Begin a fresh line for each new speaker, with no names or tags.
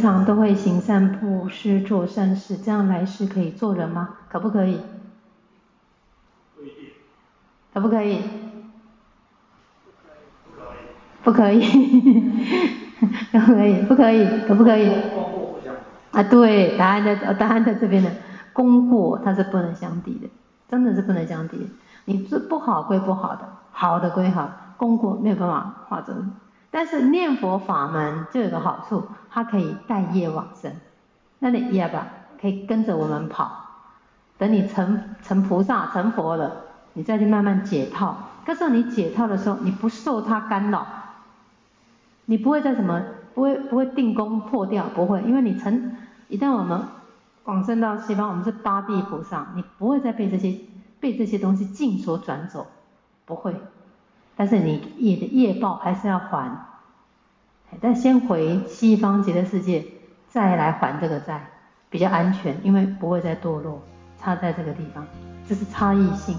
常都会行善布施做善事，这样来世可以做人吗？可不可以？
不一定。
可不可以？
不可以。
不可以。不可以？可不可以？啊，对，答案在答案在这边呢。功过它是不能相抵的，真的是不能相抵。你是不好归不好的，好的归好，功过没有办法化走。但是念佛法门就有个好处，它可以带业往生。那你业吧，可以跟着我们跑。等你成成菩萨成佛了，你再去慢慢解套。可是你解套的时候，你不受它干扰，你不会再什么，不会不会定功破掉，不会，因为你成一旦我们往生到西方，我们是八地菩萨，你不会再被这些被这些东西境所转走，不会。但是你你的业报还是要还，但先回西方极乐世界，再来还这个债，比较安全，因为不会再堕落，差在这个地方，这是差异性。